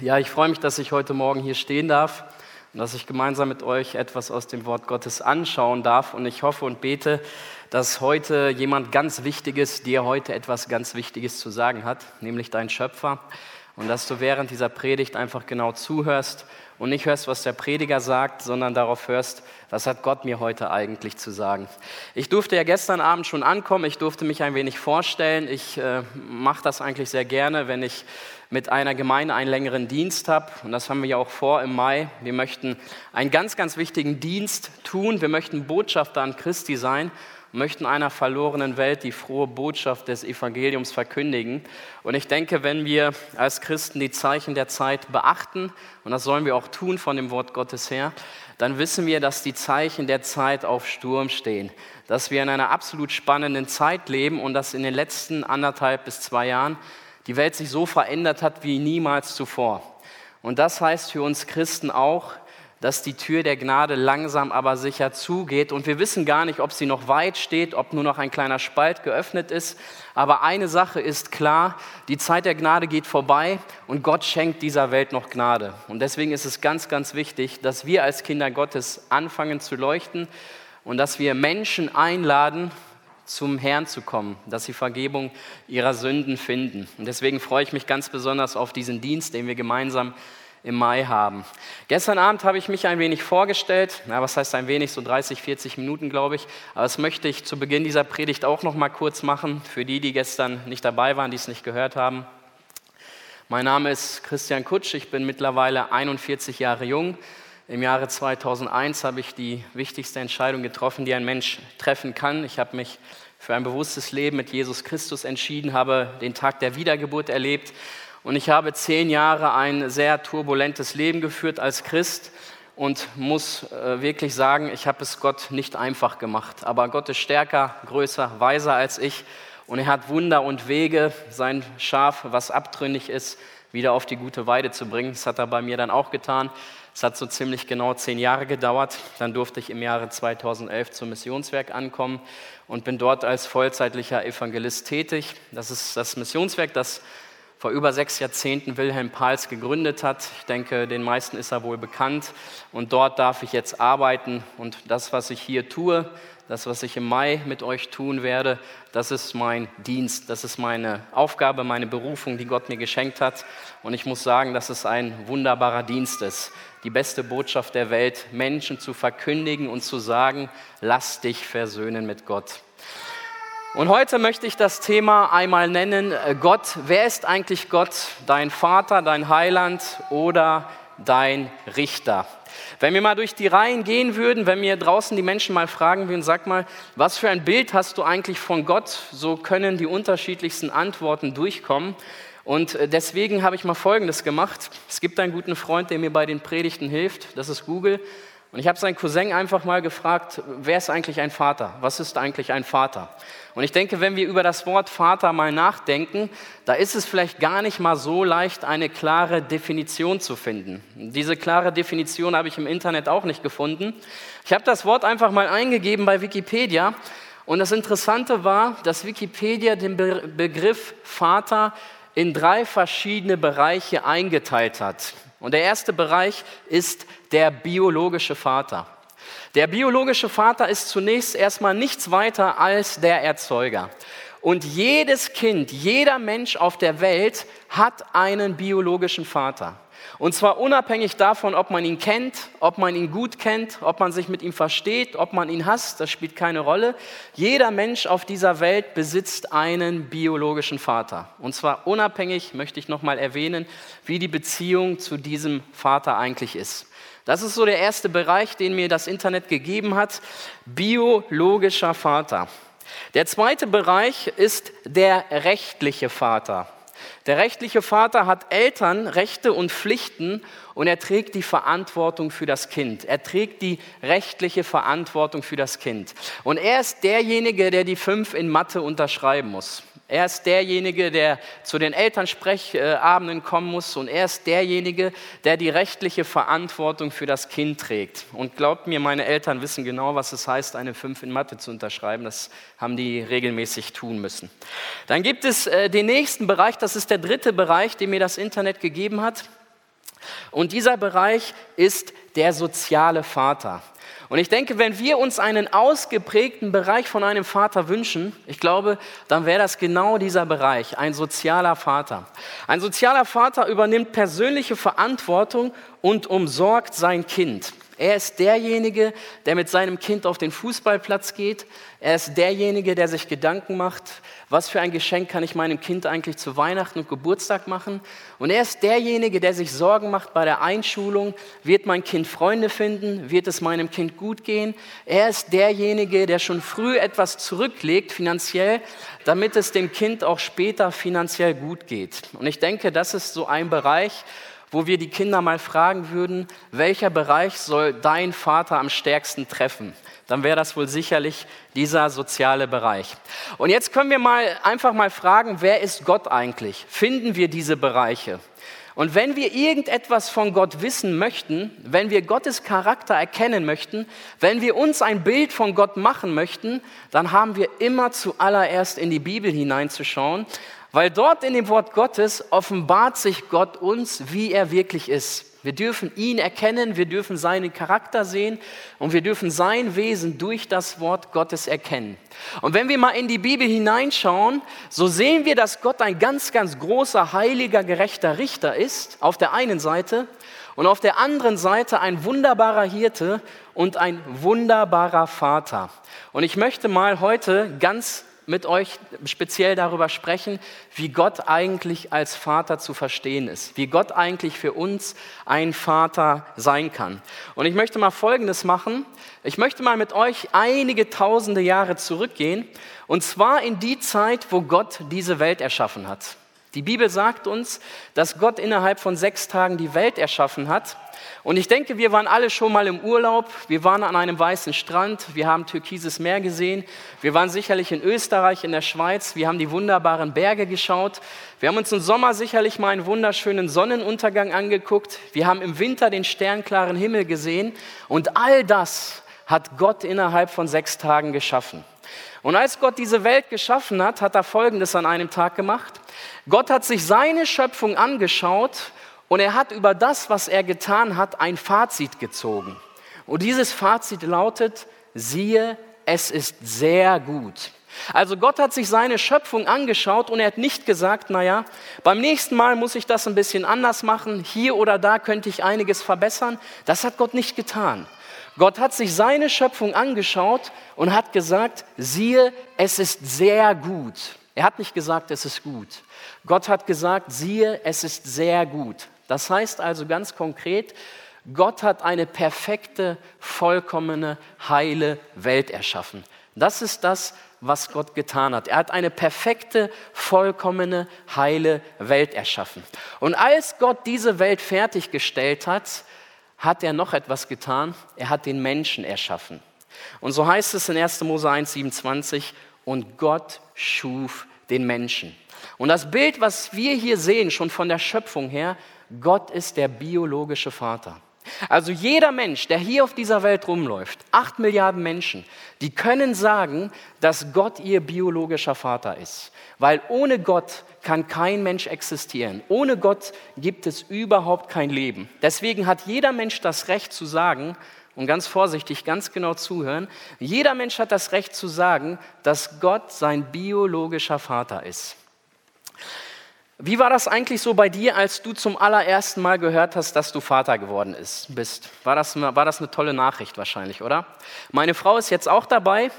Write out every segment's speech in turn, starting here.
Ja, ich freue mich, dass ich heute Morgen hier stehen darf und dass ich gemeinsam mit euch etwas aus dem Wort Gottes anschauen darf. Und ich hoffe und bete, dass heute jemand ganz Wichtiges dir heute etwas ganz Wichtiges zu sagen hat, nämlich dein Schöpfer. Und dass du während dieser Predigt einfach genau zuhörst und nicht hörst, was der Prediger sagt, sondern darauf hörst, was hat Gott mir heute eigentlich zu sagen. Ich durfte ja gestern Abend schon ankommen, ich durfte mich ein wenig vorstellen. Ich äh, mache das eigentlich sehr gerne, wenn ich mit einer Gemeinde einen längeren Dienst habe. Und das haben wir ja auch vor im Mai. Wir möchten einen ganz, ganz wichtigen Dienst tun. Wir möchten Botschafter an Christi sein möchten einer verlorenen Welt die frohe Botschaft des Evangeliums verkündigen. Und ich denke, wenn wir als Christen die Zeichen der Zeit beachten, und das sollen wir auch tun von dem Wort Gottes her, dann wissen wir, dass die Zeichen der Zeit auf Sturm stehen, dass wir in einer absolut spannenden Zeit leben und dass in den letzten anderthalb bis zwei Jahren die Welt sich so verändert hat wie niemals zuvor. Und das heißt für uns Christen auch, dass die Tür der Gnade langsam aber sicher zugeht. Und wir wissen gar nicht, ob sie noch weit steht, ob nur noch ein kleiner Spalt geöffnet ist. Aber eine Sache ist klar, die Zeit der Gnade geht vorbei und Gott schenkt dieser Welt noch Gnade. Und deswegen ist es ganz, ganz wichtig, dass wir als Kinder Gottes anfangen zu leuchten und dass wir Menschen einladen, zum Herrn zu kommen, dass sie Vergebung ihrer Sünden finden. Und deswegen freue ich mich ganz besonders auf diesen Dienst, den wir gemeinsam im Mai haben. Gestern Abend habe ich mich ein wenig vorgestellt, na, was heißt ein wenig, so 30, 40 Minuten glaube ich, aber das möchte ich zu Beginn dieser Predigt auch noch mal kurz machen, für die, die gestern nicht dabei waren, die es nicht gehört haben. Mein Name ist Christian Kutsch, ich bin mittlerweile 41 Jahre jung. Im Jahre 2001 habe ich die wichtigste Entscheidung getroffen, die ein Mensch treffen kann. Ich habe mich für ein bewusstes Leben mit Jesus Christus entschieden, habe den Tag der Wiedergeburt erlebt und ich habe zehn Jahre ein sehr turbulentes Leben geführt als Christ und muss äh, wirklich sagen, ich habe es Gott nicht einfach gemacht. Aber Gott ist stärker, größer, weiser als ich und er hat Wunder und Wege, sein Schaf, was abtrünnig ist, wieder auf die gute Weide zu bringen. Das hat er bei mir dann auch getan. Es hat so ziemlich genau zehn Jahre gedauert. Dann durfte ich im Jahre 2011 zum Missionswerk ankommen und bin dort als vollzeitlicher Evangelist tätig. Das ist das Missionswerk, das vor über sechs Jahrzehnten Wilhelm Pahls gegründet hat. Ich denke, den meisten ist er wohl bekannt. Und dort darf ich jetzt arbeiten. Und das, was ich hier tue, das, was ich im Mai mit euch tun werde, das ist mein Dienst, das ist meine Aufgabe, meine Berufung, die Gott mir geschenkt hat. Und ich muss sagen, dass es ein wunderbarer Dienst ist. Die beste Botschaft der Welt, Menschen zu verkündigen und zu sagen, lass dich versöhnen mit Gott. Und heute möchte ich das Thema einmal nennen, äh, Gott, wer ist eigentlich Gott? Dein Vater, dein Heiland oder dein Richter? Wenn wir mal durch die Reihen gehen würden, wenn wir draußen die Menschen mal fragen würden, sag mal, was für ein Bild hast du eigentlich von Gott? So können die unterschiedlichsten Antworten durchkommen. Und äh, deswegen habe ich mal Folgendes gemacht. Es gibt einen guten Freund, der mir bei den Predigten hilft. Das ist Google. Und ich habe seinen Cousin einfach mal gefragt, wer ist eigentlich ein Vater? Was ist eigentlich ein Vater? Und ich denke, wenn wir über das Wort Vater mal nachdenken, da ist es vielleicht gar nicht mal so leicht, eine klare Definition zu finden. Diese klare Definition habe ich im Internet auch nicht gefunden. Ich habe das Wort einfach mal eingegeben bei Wikipedia. Und das Interessante war, dass Wikipedia den Be Begriff Vater in drei verschiedene Bereiche eingeteilt hat. Und der erste Bereich ist der biologische Vater. Der biologische Vater ist zunächst erstmal nichts weiter als der Erzeuger. Und jedes Kind, jeder Mensch auf der Welt hat einen biologischen Vater. Und zwar unabhängig davon, ob man ihn kennt, ob man ihn gut kennt, ob man sich mit ihm versteht, ob man ihn hasst, das spielt keine Rolle. Jeder Mensch auf dieser Welt besitzt einen biologischen Vater. Und zwar unabhängig, möchte ich nochmal erwähnen, wie die Beziehung zu diesem Vater eigentlich ist. Das ist so der erste Bereich, den mir das Internet gegeben hat. Biologischer Vater. Der zweite Bereich ist der rechtliche Vater. Der rechtliche Vater hat Eltern, Rechte und Pflichten und er trägt die Verantwortung für das Kind. Er trägt die rechtliche Verantwortung für das Kind. Und er ist derjenige, der die fünf in Mathe unterschreiben muss. Er ist derjenige, der zu den Elternsprechabenden kommen muss und er ist derjenige, der die rechtliche Verantwortung für das Kind trägt. Und glaubt mir, meine Eltern wissen genau, was es heißt, eine 5 in Mathe zu unterschreiben. Das haben die regelmäßig tun müssen. Dann gibt es äh, den nächsten Bereich, das ist der dritte Bereich, den mir das Internet gegeben hat. Und dieser Bereich ist der soziale Vater. Und ich denke, wenn wir uns einen ausgeprägten Bereich von einem Vater wünschen, ich glaube, dann wäre das genau dieser Bereich, ein sozialer Vater. Ein sozialer Vater übernimmt persönliche Verantwortung und umsorgt sein Kind. Er ist derjenige, der mit seinem Kind auf den Fußballplatz geht. Er ist derjenige, der sich Gedanken macht, was für ein Geschenk kann ich meinem Kind eigentlich zu Weihnachten und Geburtstag machen. Und er ist derjenige, der sich Sorgen macht bei der Einschulung. Wird mein Kind Freunde finden? Wird es meinem Kind gut gehen? Er ist derjenige, der schon früh etwas zurücklegt finanziell, damit es dem Kind auch später finanziell gut geht. Und ich denke, das ist so ein Bereich, wo wir die Kinder mal fragen würden, welcher Bereich soll dein Vater am stärksten treffen? Dann wäre das wohl sicherlich dieser soziale Bereich. Und jetzt können wir mal einfach mal fragen, wer ist Gott eigentlich? Finden wir diese Bereiche? Und wenn wir irgendetwas von Gott wissen möchten, wenn wir Gottes Charakter erkennen möchten, wenn wir uns ein Bild von Gott machen möchten, dann haben wir immer zuallererst in die Bibel hineinzuschauen, weil dort in dem Wort Gottes offenbart sich Gott uns, wie er wirklich ist. Wir dürfen ihn erkennen, wir dürfen seinen Charakter sehen und wir dürfen sein Wesen durch das Wort Gottes erkennen. Und wenn wir mal in die Bibel hineinschauen, so sehen wir, dass Gott ein ganz, ganz großer, heiliger, gerechter Richter ist, auf der einen Seite, und auf der anderen Seite ein wunderbarer Hirte und ein wunderbarer Vater. Und ich möchte mal heute ganz mit euch speziell darüber sprechen, wie Gott eigentlich als Vater zu verstehen ist, wie Gott eigentlich für uns ein Vater sein kann. Und ich möchte mal Folgendes machen. Ich möchte mal mit euch einige tausende Jahre zurückgehen, und zwar in die Zeit, wo Gott diese Welt erschaffen hat. Die Bibel sagt uns, dass Gott innerhalb von sechs Tagen die Welt erschaffen hat. Und ich denke, wir waren alle schon mal im Urlaub. Wir waren an einem weißen Strand. Wir haben türkises Meer gesehen. Wir waren sicherlich in Österreich, in der Schweiz. Wir haben die wunderbaren Berge geschaut. Wir haben uns im Sommer sicherlich mal einen wunderschönen Sonnenuntergang angeguckt. Wir haben im Winter den sternklaren Himmel gesehen. Und all das hat Gott innerhalb von sechs Tagen geschaffen. Und als Gott diese Welt geschaffen hat, hat er Folgendes an einem Tag gemacht. Gott hat sich seine Schöpfung angeschaut und er hat über das, was er getan hat, ein Fazit gezogen. Und dieses Fazit lautet, siehe, es ist sehr gut. Also Gott hat sich seine Schöpfung angeschaut und er hat nicht gesagt, naja, beim nächsten Mal muss ich das ein bisschen anders machen, hier oder da könnte ich einiges verbessern. Das hat Gott nicht getan. Gott hat sich seine Schöpfung angeschaut und hat gesagt, siehe, es ist sehr gut. Er hat nicht gesagt, es ist gut. Gott hat gesagt, siehe, es ist sehr gut. Das heißt also ganz konkret, Gott hat eine perfekte, vollkommene, heile Welt erschaffen. Das ist das, was Gott getan hat. Er hat eine perfekte, vollkommene, heile Welt erschaffen. Und als Gott diese Welt fertiggestellt hat, hat er noch etwas getan. Er hat den Menschen erschaffen. Und so heißt es in 1. Mose 1, 27, und Gott schuf den Menschen. Und das Bild, was wir hier sehen, schon von der Schöpfung her, Gott ist der biologische Vater. Also jeder Mensch, der hier auf dieser Welt rumläuft, acht Milliarden Menschen, die können sagen, dass Gott ihr biologischer Vater ist. Weil ohne Gott kann kein Mensch existieren. Ohne Gott gibt es überhaupt kein Leben. Deswegen hat jeder Mensch das Recht zu sagen, und ganz vorsichtig, ganz genau zuhören, jeder Mensch hat das Recht zu sagen, dass Gott sein biologischer Vater ist. Wie war das eigentlich so bei dir, als du zum allerersten Mal gehört hast, dass du Vater geworden bist? War das, war das eine tolle Nachricht wahrscheinlich, oder? Meine Frau ist jetzt auch dabei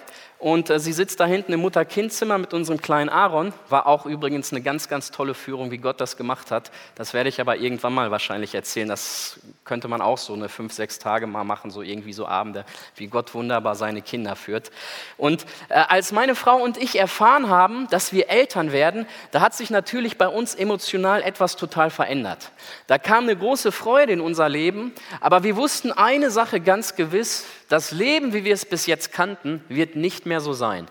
und äh, sie sitzt da hinten im Mutter-Kind-Zimmer mit unserem kleinen Aaron. War auch übrigens eine ganz, ganz tolle Führung, wie Gott das gemacht hat. Das werde ich aber irgendwann mal wahrscheinlich erzählen. Das könnte man auch so eine fünf, sechs Tage mal machen, so irgendwie so Abende, wie Gott wunderbar seine Kinder führt. Und äh, als meine Frau und ich erfahren haben, dass wir Eltern werden, da hat sich natürlich bei uns emotional etwas total verändert. Da kam eine große Freude in unser Leben, aber wir wussten eine Sache ganz gewiss, das Leben, wie wir es bis jetzt kannten, wird nicht mehr so sein.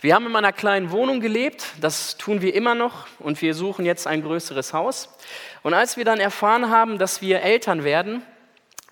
Wir haben in einer kleinen Wohnung gelebt, das tun wir immer noch und wir suchen jetzt ein größeres Haus. Und als wir dann erfahren haben, dass wir Eltern werden,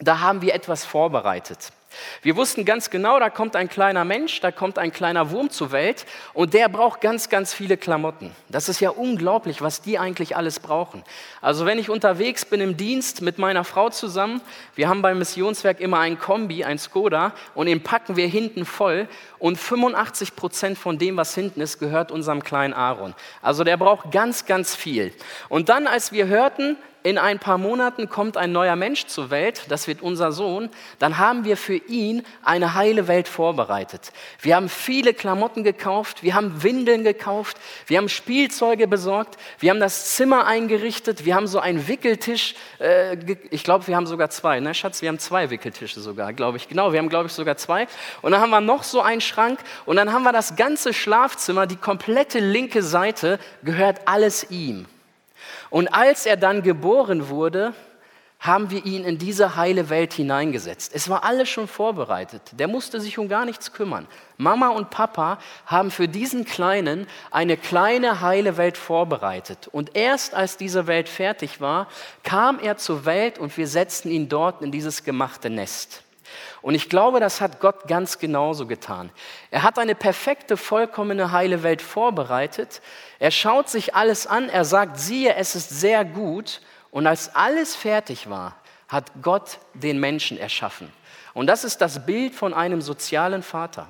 da haben wir etwas vorbereitet. Wir wussten ganz genau, da kommt ein kleiner Mensch, da kommt ein kleiner Wurm zur Welt und der braucht ganz, ganz viele Klamotten. Das ist ja unglaublich, was die eigentlich alles brauchen. Also wenn ich unterwegs bin im Dienst mit meiner Frau zusammen, wir haben beim Missionswerk immer ein Kombi, ein Skoda und den packen wir hinten voll und 85 Prozent von dem, was hinten ist, gehört unserem kleinen Aaron. Also der braucht ganz, ganz viel. Und dann, als wir hörten, in ein paar Monaten kommt ein neuer Mensch zur Welt, das wird unser Sohn, dann haben wir für ihn eine heile Welt vorbereitet. Wir haben viele Klamotten gekauft, wir haben Windeln gekauft, wir haben Spielzeuge besorgt, wir haben das Zimmer eingerichtet, wir haben so einen Wickeltisch, äh, ich glaube, wir haben sogar zwei, ne Schatz, wir haben zwei Wickeltische sogar, glaube ich, genau, wir haben, glaube ich, sogar zwei. Und dann haben wir noch so einen Schrank und dann haben wir das ganze Schlafzimmer, die komplette linke Seite gehört alles ihm. Und als er dann geboren wurde, haben wir ihn in diese heile Welt hineingesetzt. Es war alles schon vorbereitet. Der musste sich um gar nichts kümmern. Mama und Papa haben für diesen Kleinen eine kleine heile Welt vorbereitet. Und erst als diese Welt fertig war, kam er zur Welt und wir setzten ihn dort in dieses gemachte Nest. Und ich glaube, das hat Gott ganz genauso getan. Er hat eine perfekte, vollkommene, heile Welt vorbereitet. Er schaut sich alles an, er sagt, siehe, es ist sehr gut. Und als alles fertig war, hat Gott den Menschen erschaffen. Und das ist das Bild von einem sozialen Vater.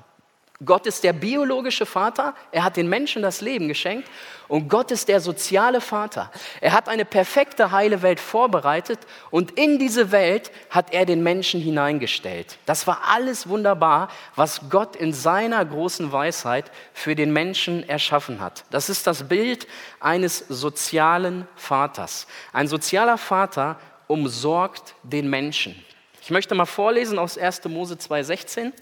Gott ist der biologische Vater, er hat den Menschen das Leben geschenkt und Gott ist der soziale Vater. Er hat eine perfekte heile Welt vorbereitet und in diese Welt hat er den Menschen hineingestellt. Das war alles wunderbar, was Gott in seiner großen Weisheit für den Menschen erschaffen hat. Das ist das Bild eines sozialen Vaters. Ein sozialer Vater umsorgt den Menschen. Ich möchte mal vorlesen aus 1. Mose 2,16.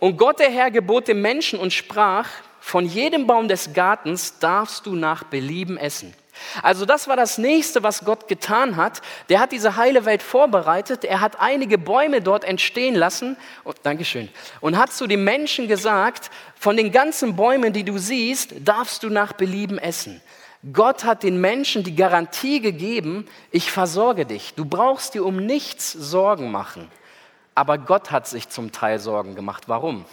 Und Gott der Herr gebot dem Menschen und sprach, von jedem Baum des Gartens darfst du nach Belieben essen. Also das war das nächste, was Gott getan hat. Der hat diese heile Welt vorbereitet. Er hat einige Bäume dort entstehen lassen. Oh, Dankeschön. Und hat zu den Menschen gesagt, von den ganzen Bäumen, die du siehst, darfst du nach Belieben essen. Gott hat den Menschen die Garantie gegeben, ich versorge dich. Du brauchst dir um nichts Sorgen machen. Aber Gott hat sich zum Teil Sorgen gemacht. Warum?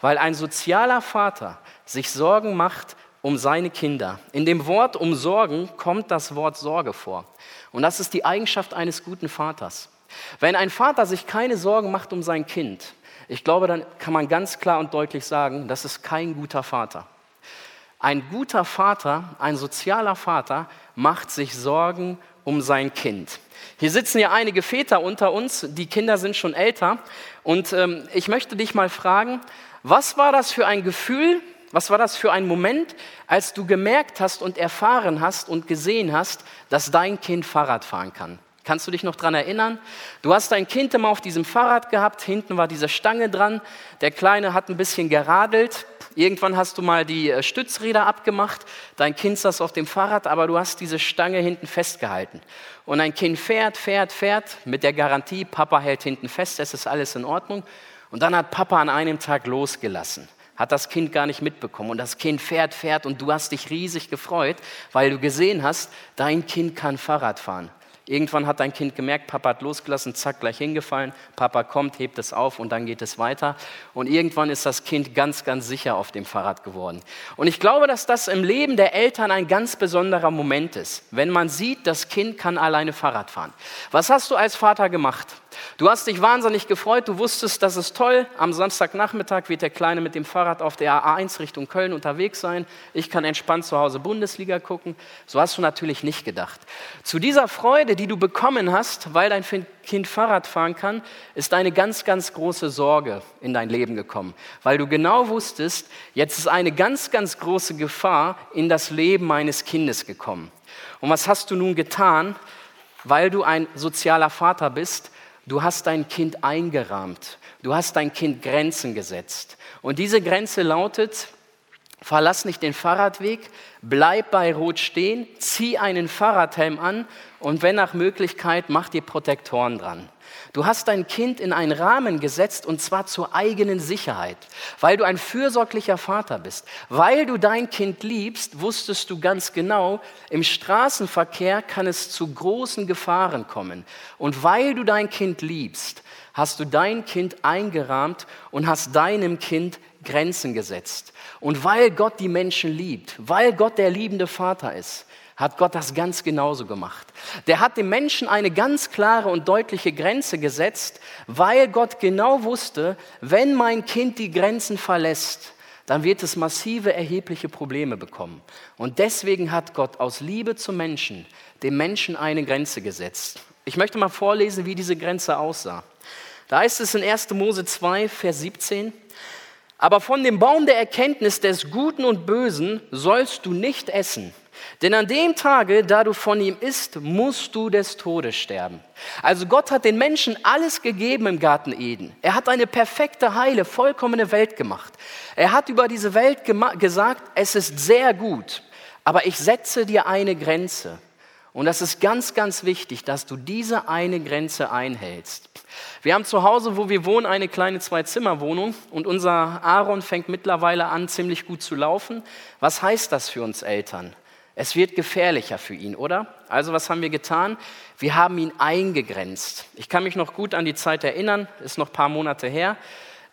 Weil ein sozialer Vater sich Sorgen macht um seine Kinder. In dem Wort umsorgen kommt das Wort Sorge vor. Und das ist die Eigenschaft eines guten Vaters. Wenn ein Vater sich keine Sorgen macht um sein Kind, ich glaube, dann kann man ganz klar und deutlich sagen, das ist kein guter Vater. Ein guter Vater, ein sozialer Vater macht sich Sorgen um sein Kind. Hier sitzen ja einige Väter unter uns, die Kinder sind schon älter. Und ähm, ich möchte dich mal fragen, was war das für ein Gefühl, was war das für ein Moment, als du gemerkt hast und erfahren hast und gesehen hast, dass dein Kind Fahrrad fahren kann? Kannst du dich noch daran erinnern? Du hast dein Kind immer auf diesem Fahrrad gehabt, hinten war diese Stange dran, der Kleine hat ein bisschen geradelt, Irgendwann hast du mal die äh, Stützräder abgemacht, dein Kind saß auf dem Fahrrad, aber du hast diese Stange hinten festgehalten. Und ein Kind fährt, fährt, fährt mit der Garantie, Papa hält hinten fest, es ist alles in Ordnung. Und dann hat Papa an einem Tag losgelassen, hat das Kind gar nicht mitbekommen. Und das Kind fährt, fährt und du hast dich riesig gefreut, weil du gesehen hast, dein Kind kann Fahrrad fahren. Irgendwann hat dein Kind gemerkt, Papa hat losgelassen, zack, gleich hingefallen. Papa kommt, hebt es auf und dann geht es weiter. Und irgendwann ist das Kind ganz, ganz sicher auf dem Fahrrad geworden. Und ich glaube, dass das im Leben der Eltern ein ganz besonderer Moment ist, wenn man sieht, das Kind kann alleine Fahrrad fahren. Was hast du als Vater gemacht? Du hast dich wahnsinnig gefreut, du wusstest, das ist toll. Am Samstagnachmittag wird der Kleine mit dem Fahrrad auf der A1 Richtung Köln unterwegs sein. Ich kann entspannt zu Hause Bundesliga gucken. So hast du natürlich nicht gedacht. Zu dieser Freude, die du bekommen hast, weil dein Kind Fahrrad fahren kann, ist eine ganz, ganz große Sorge in dein Leben gekommen. Weil du genau wusstest, jetzt ist eine ganz, ganz große Gefahr in das Leben meines Kindes gekommen. Und was hast du nun getan? Weil du ein sozialer Vater bist, Du hast dein Kind eingerahmt. Du hast dein Kind Grenzen gesetzt. Und diese Grenze lautet, Verlass nicht den Fahrradweg, bleib bei Rot stehen, zieh einen Fahrradhelm an und wenn nach Möglichkeit, mach dir Protektoren dran. Du hast dein Kind in einen Rahmen gesetzt und zwar zur eigenen Sicherheit, weil du ein fürsorglicher Vater bist. Weil du dein Kind liebst, wusstest du ganz genau, im Straßenverkehr kann es zu großen Gefahren kommen. Und weil du dein Kind liebst, hast du dein Kind eingerahmt und hast deinem Kind Grenzen gesetzt. Und weil Gott die Menschen liebt, weil Gott der liebende Vater ist, hat Gott das ganz genauso gemacht. Der hat dem Menschen eine ganz klare und deutliche Grenze gesetzt, weil Gott genau wusste, wenn mein Kind die Grenzen verlässt, dann wird es massive, erhebliche Probleme bekommen. Und deswegen hat Gott aus Liebe zum Menschen dem Menschen eine Grenze gesetzt. Ich möchte mal vorlesen, wie diese Grenze aussah. Da heißt es in 1. Mose 2, Vers 17, aber von dem Baum der Erkenntnis des Guten und Bösen sollst du nicht essen. Denn an dem Tage, da du von ihm isst, musst du des Todes sterben. Also Gott hat den Menschen alles gegeben im Garten Eden. Er hat eine perfekte, heile, vollkommene Welt gemacht. Er hat über diese Welt gesagt, es ist sehr gut, aber ich setze dir eine Grenze. Und das ist ganz, ganz wichtig, dass du diese eine Grenze einhältst. Wir haben zu Hause, wo wir wohnen, eine kleine Zwei-Zimmer-Wohnung und unser Aaron fängt mittlerweile an, ziemlich gut zu laufen. Was heißt das für uns Eltern? Es wird gefährlicher für ihn, oder? Also was haben wir getan? Wir haben ihn eingegrenzt. Ich kann mich noch gut an die Zeit erinnern, ist noch ein paar Monate her.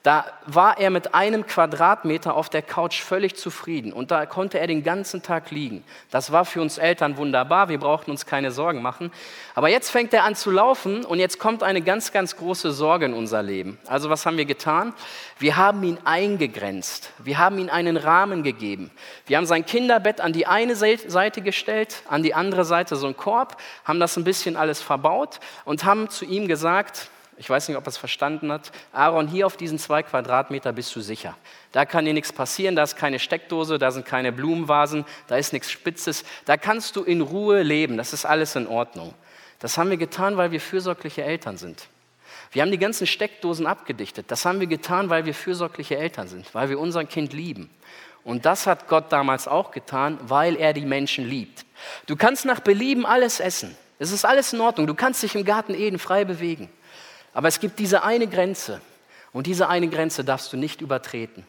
Da war er mit einem Quadratmeter auf der Couch völlig zufrieden und da konnte er den ganzen Tag liegen. Das war für uns Eltern wunderbar, wir brauchten uns keine Sorgen machen. Aber jetzt fängt er an zu laufen und jetzt kommt eine ganz, ganz große Sorge in unser Leben. Also was haben wir getan? Wir haben ihn eingegrenzt, wir haben ihm einen Rahmen gegeben. Wir haben sein Kinderbett an die eine Seite gestellt, an die andere Seite so einen Korb, haben das ein bisschen alles verbaut und haben zu ihm gesagt, ich weiß nicht, ob er es verstanden hat. Aaron, hier auf diesen zwei Quadratmeter bist du sicher. Da kann dir nichts passieren, da ist keine Steckdose, da sind keine Blumenvasen, da ist nichts Spitzes. Da kannst du in Ruhe leben, das ist alles in Ordnung. Das haben wir getan, weil wir fürsorgliche Eltern sind. Wir haben die ganzen Steckdosen abgedichtet. Das haben wir getan, weil wir fürsorgliche Eltern sind, weil wir unser Kind lieben. Und das hat Gott damals auch getan, weil er die Menschen liebt. Du kannst nach Belieben alles essen. Es ist alles in Ordnung. Du kannst dich im Garten Eden frei bewegen. Aber es gibt diese eine Grenze und diese eine Grenze darfst du nicht übertreten.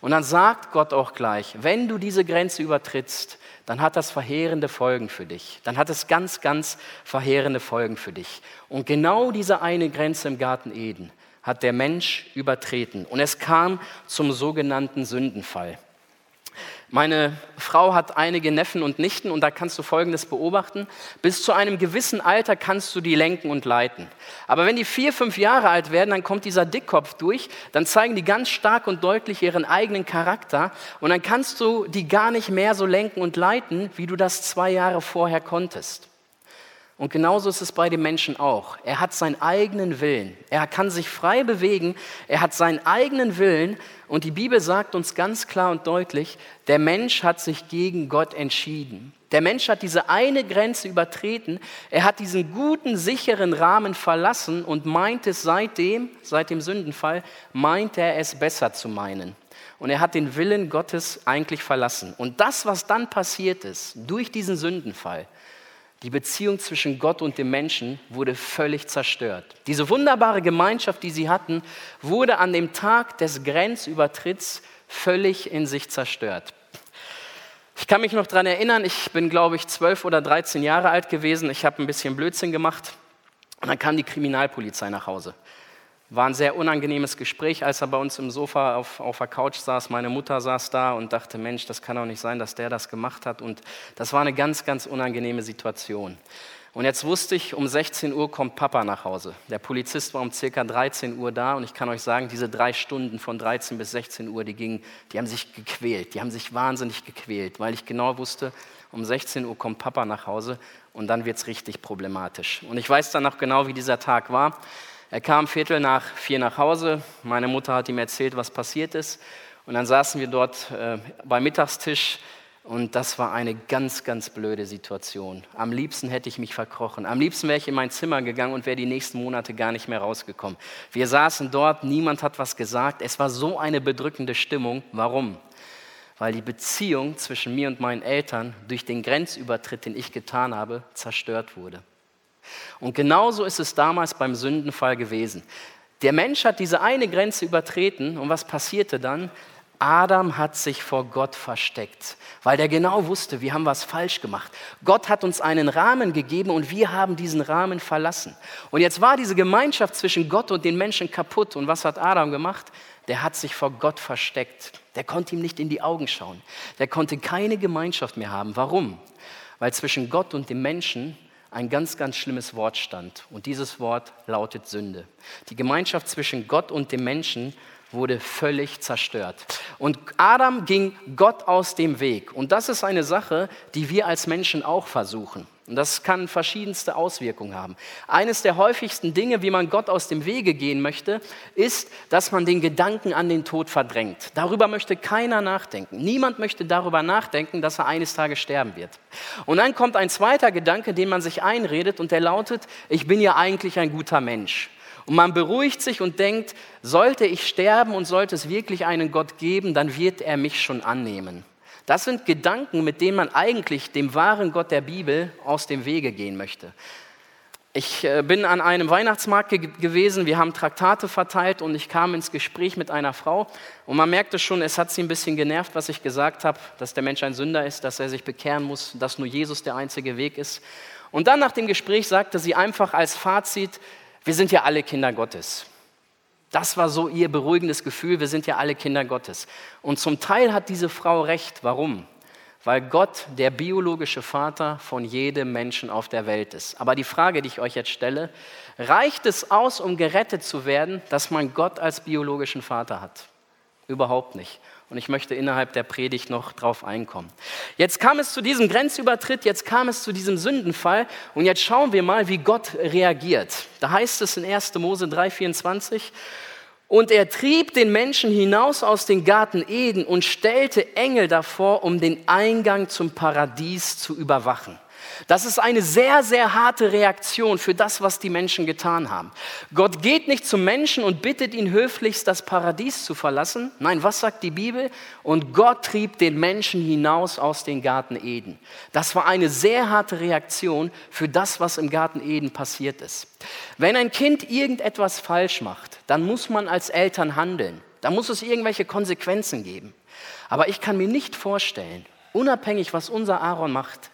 Und dann sagt Gott auch gleich, wenn du diese Grenze übertrittst, dann hat das verheerende Folgen für dich. Dann hat es ganz, ganz verheerende Folgen für dich. Und genau diese eine Grenze im Garten Eden hat der Mensch übertreten. Und es kam zum sogenannten Sündenfall. Meine Frau hat einige Neffen und Nichten und da kannst du Folgendes beobachten. Bis zu einem gewissen Alter kannst du die lenken und leiten. Aber wenn die vier, fünf Jahre alt werden, dann kommt dieser Dickkopf durch, dann zeigen die ganz stark und deutlich ihren eigenen Charakter und dann kannst du die gar nicht mehr so lenken und leiten, wie du das zwei Jahre vorher konntest. Und genauso ist es bei dem Menschen auch. Er hat seinen eigenen Willen. Er kann sich frei bewegen. Er hat seinen eigenen Willen. Und die Bibel sagt uns ganz klar und deutlich, der Mensch hat sich gegen Gott entschieden. Der Mensch hat diese eine Grenze übertreten. Er hat diesen guten, sicheren Rahmen verlassen und meint es seitdem, seit dem Sündenfall, meint er es besser zu meinen. Und er hat den Willen Gottes eigentlich verlassen. Und das, was dann passiert ist, durch diesen Sündenfall, die Beziehung zwischen Gott und dem Menschen wurde völlig zerstört. Diese wunderbare Gemeinschaft, die sie hatten, wurde an dem Tag des Grenzübertritts völlig in sich zerstört. Ich kann mich noch daran erinnern, ich bin, glaube ich, zwölf oder dreizehn Jahre alt gewesen. Ich habe ein bisschen Blödsinn gemacht. Und dann kam die Kriminalpolizei nach Hause. War ein sehr unangenehmes Gespräch, als er bei uns im Sofa auf, auf der Couch saß. Meine Mutter saß da und dachte, Mensch, das kann doch nicht sein, dass der das gemacht hat. Und das war eine ganz, ganz unangenehme Situation. Und jetzt wusste ich, um 16 Uhr kommt Papa nach Hause. Der Polizist war um circa 13 Uhr da und ich kann euch sagen, diese drei Stunden von 13 bis 16 Uhr, die gingen, die haben sich gequält, die haben sich wahnsinnig gequält, weil ich genau wusste, um 16 Uhr kommt Papa nach Hause und dann wird es richtig problematisch. Und ich weiß dann noch genau, wie dieser Tag war. Er kam Viertel nach vier nach Hause. Meine Mutter hat ihm erzählt, was passiert ist. Und dann saßen wir dort äh, beim Mittagstisch und das war eine ganz, ganz blöde Situation. Am liebsten hätte ich mich verkrochen. Am liebsten wäre ich in mein Zimmer gegangen und wäre die nächsten Monate gar nicht mehr rausgekommen. Wir saßen dort, niemand hat was gesagt. Es war so eine bedrückende Stimmung. Warum? weil die Beziehung zwischen mir und meinen Eltern durch den Grenzübertritt, den ich getan habe, zerstört wurde. Und genauso ist es damals beim Sündenfall gewesen. Der Mensch hat diese eine Grenze übertreten und was passierte dann? Adam hat sich vor Gott versteckt, weil der genau wusste, wir haben was falsch gemacht. Gott hat uns einen Rahmen gegeben und wir haben diesen Rahmen verlassen. Und jetzt war diese Gemeinschaft zwischen Gott und den Menschen kaputt. Und was hat Adam gemacht? Der hat sich vor Gott versteckt. Der konnte ihm nicht in die Augen schauen. Der konnte keine Gemeinschaft mehr haben. Warum? Weil zwischen Gott und dem Menschen ein ganz, ganz schlimmes Wort stand. Und dieses Wort lautet Sünde. Die Gemeinschaft zwischen Gott und dem Menschen wurde völlig zerstört. Und Adam ging Gott aus dem Weg. Und das ist eine Sache, die wir als Menschen auch versuchen. Und das kann verschiedenste Auswirkungen haben. Eines der häufigsten Dinge, wie man Gott aus dem Wege gehen möchte, ist, dass man den Gedanken an den Tod verdrängt. Darüber möchte keiner nachdenken. Niemand möchte darüber nachdenken, dass er eines Tages sterben wird. Und dann kommt ein zweiter Gedanke, den man sich einredet und der lautet, ich bin ja eigentlich ein guter Mensch. Und man beruhigt sich und denkt, sollte ich sterben und sollte es wirklich einen Gott geben, dann wird er mich schon annehmen. Das sind Gedanken, mit denen man eigentlich dem wahren Gott der Bibel aus dem Wege gehen möchte. Ich äh, bin an einem Weihnachtsmarkt ge gewesen, wir haben Traktate verteilt und ich kam ins Gespräch mit einer Frau und man merkte schon, es hat sie ein bisschen genervt, was ich gesagt habe, dass der Mensch ein Sünder ist, dass er sich bekehren muss, dass nur Jesus der einzige Weg ist. Und dann nach dem Gespräch sagte sie einfach als Fazit, wir sind ja alle Kinder Gottes. Das war so ihr beruhigendes Gefühl, wir sind ja alle Kinder Gottes. Und zum Teil hat diese Frau recht. Warum? Weil Gott der biologische Vater von jedem Menschen auf der Welt ist. Aber die Frage, die ich euch jetzt stelle, reicht es aus, um gerettet zu werden, dass man Gott als biologischen Vater hat? Überhaupt nicht. Und ich möchte innerhalb der Predigt noch drauf einkommen. Jetzt kam es zu diesem Grenzübertritt, jetzt kam es zu diesem Sündenfall und jetzt schauen wir mal, wie Gott reagiert. Da heißt es in 1. Mose 3,24, und er trieb den Menschen hinaus aus dem Garten Eden und stellte Engel davor, um den Eingang zum Paradies zu überwachen. Das ist eine sehr, sehr harte Reaktion für das, was die Menschen getan haben. Gott geht nicht zum Menschen und bittet ihn höflichst, das Paradies zu verlassen. Nein, was sagt die Bibel? Und Gott trieb den Menschen hinaus aus dem Garten Eden. Das war eine sehr harte Reaktion für das, was im Garten Eden passiert ist. Wenn ein Kind irgendetwas falsch macht, dann muss man als Eltern handeln. Da muss es irgendwelche Konsequenzen geben. Aber ich kann mir nicht vorstellen, unabhängig was unser Aaron macht,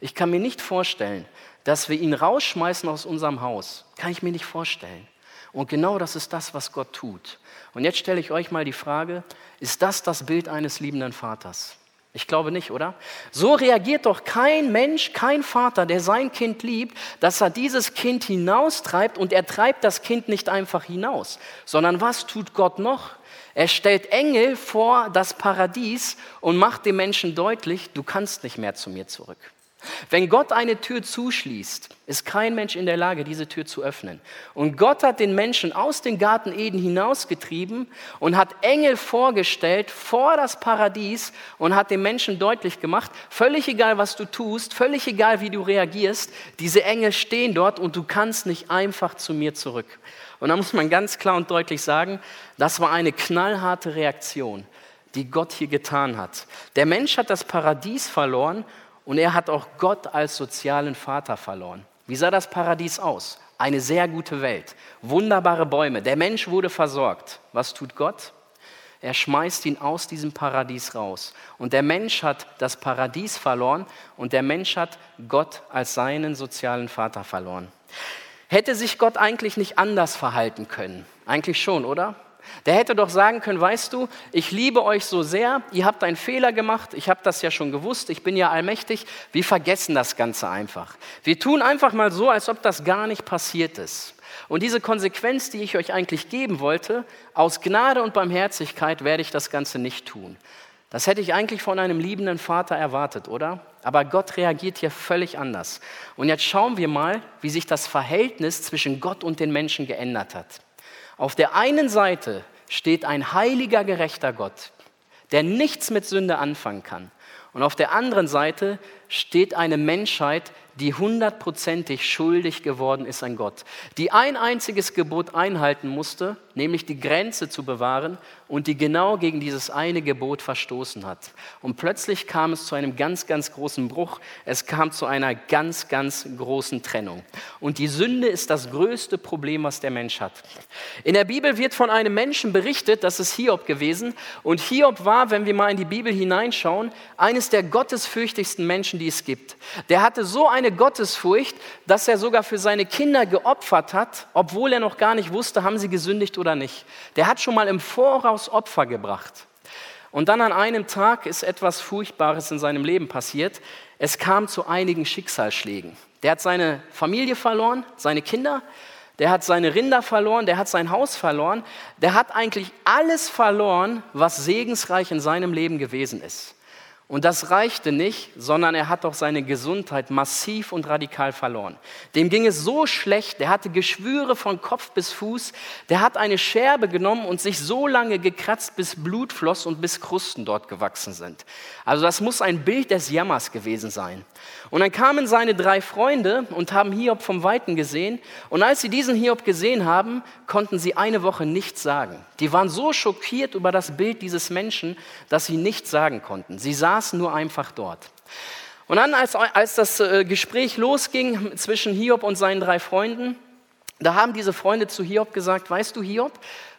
ich kann mir nicht vorstellen, dass wir ihn rausschmeißen aus unserem Haus. Kann ich mir nicht vorstellen. Und genau das ist das, was Gott tut. Und jetzt stelle ich euch mal die Frage, ist das das Bild eines liebenden Vaters? Ich glaube nicht, oder? So reagiert doch kein Mensch, kein Vater, der sein Kind liebt, dass er dieses Kind hinaustreibt und er treibt das Kind nicht einfach hinaus, sondern was tut Gott noch? Er stellt Engel vor das Paradies und macht dem Menschen deutlich, du kannst nicht mehr zu mir zurück. Wenn Gott eine Tür zuschließt, ist kein Mensch in der Lage, diese Tür zu öffnen. Und Gott hat den Menschen aus dem Garten Eden hinausgetrieben und hat Engel vorgestellt vor das Paradies und hat den Menschen deutlich gemacht, völlig egal, was du tust, völlig egal, wie du reagierst, diese Engel stehen dort und du kannst nicht einfach zu mir zurück. Und da muss man ganz klar und deutlich sagen, das war eine knallharte Reaktion, die Gott hier getan hat. Der Mensch hat das Paradies verloren und er hat auch Gott als sozialen Vater verloren. Wie sah das Paradies aus? Eine sehr gute Welt, wunderbare Bäume, der Mensch wurde versorgt. Was tut Gott? Er schmeißt ihn aus diesem Paradies raus. Und der Mensch hat das Paradies verloren und der Mensch hat Gott als seinen sozialen Vater verloren. Hätte sich Gott eigentlich nicht anders verhalten können? Eigentlich schon, oder? Der hätte doch sagen können, weißt du, ich liebe euch so sehr, ihr habt einen Fehler gemacht, ich habe das ja schon gewusst, ich bin ja allmächtig, wir vergessen das Ganze einfach. Wir tun einfach mal so, als ob das gar nicht passiert ist. Und diese Konsequenz, die ich euch eigentlich geben wollte, aus Gnade und Barmherzigkeit werde ich das Ganze nicht tun. Das hätte ich eigentlich von einem liebenden Vater erwartet, oder? Aber Gott reagiert hier völlig anders. Und jetzt schauen wir mal, wie sich das Verhältnis zwischen Gott und den Menschen geändert hat. Auf der einen Seite steht ein heiliger, gerechter Gott, der nichts mit Sünde anfangen kann. Und auf der anderen Seite steht eine Menschheit, die hundertprozentig schuldig geworden ist an Gott, die ein einziges Gebot einhalten musste, nämlich die Grenze zu bewahren und die genau gegen dieses eine Gebot verstoßen hat. Und plötzlich kam es zu einem ganz, ganz großen Bruch. Es kam zu einer ganz, ganz großen Trennung. Und die Sünde ist das größte Problem, was der Mensch hat. In der Bibel wird von einem Menschen berichtet, das ist Hiob gewesen. Und Hiob war, wenn wir mal in die Bibel hineinschauen, eines der gottesfürchtigsten Menschen, die es gibt. Der hatte so eine Gottesfurcht, dass er sogar für seine Kinder geopfert hat, obwohl er noch gar nicht wusste, haben sie gesündigt oder nicht. Der hat schon mal im Voraus Opfer gebracht. Und dann an einem Tag ist etwas Furchtbares in seinem Leben passiert. Es kam zu einigen Schicksalsschlägen. Der hat seine Familie verloren, seine Kinder, der hat seine Rinder verloren, der hat sein Haus verloren, der hat eigentlich alles verloren, was segensreich in seinem Leben gewesen ist. Und das reichte nicht, sondern er hat auch seine Gesundheit massiv und radikal verloren. Dem ging es so schlecht, der hatte Geschwüre von Kopf bis Fuß, der hat eine Scherbe genommen und sich so lange gekratzt, bis Blut floss und bis Krusten dort gewachsen sind. Also das muss ein Bild des Jammers gewesen sein. Und dann kamen seine drei Freunde und haben Hiob vom Weiten gesehen. Und als sie diesen Hiob gesehen haben, konnten sie eine Woche nichts sagen. Die waren so schockiert über das Bild dieses Menschen, dass sie nichts sagen konnten. Sie saßen nur einfach dort. Und dann, als, als das äh, Gespräch losging zwischen Hiob und seinen drei Freunden, da haben diese Freunde zu Hiob gesagt, weißt du Hiob,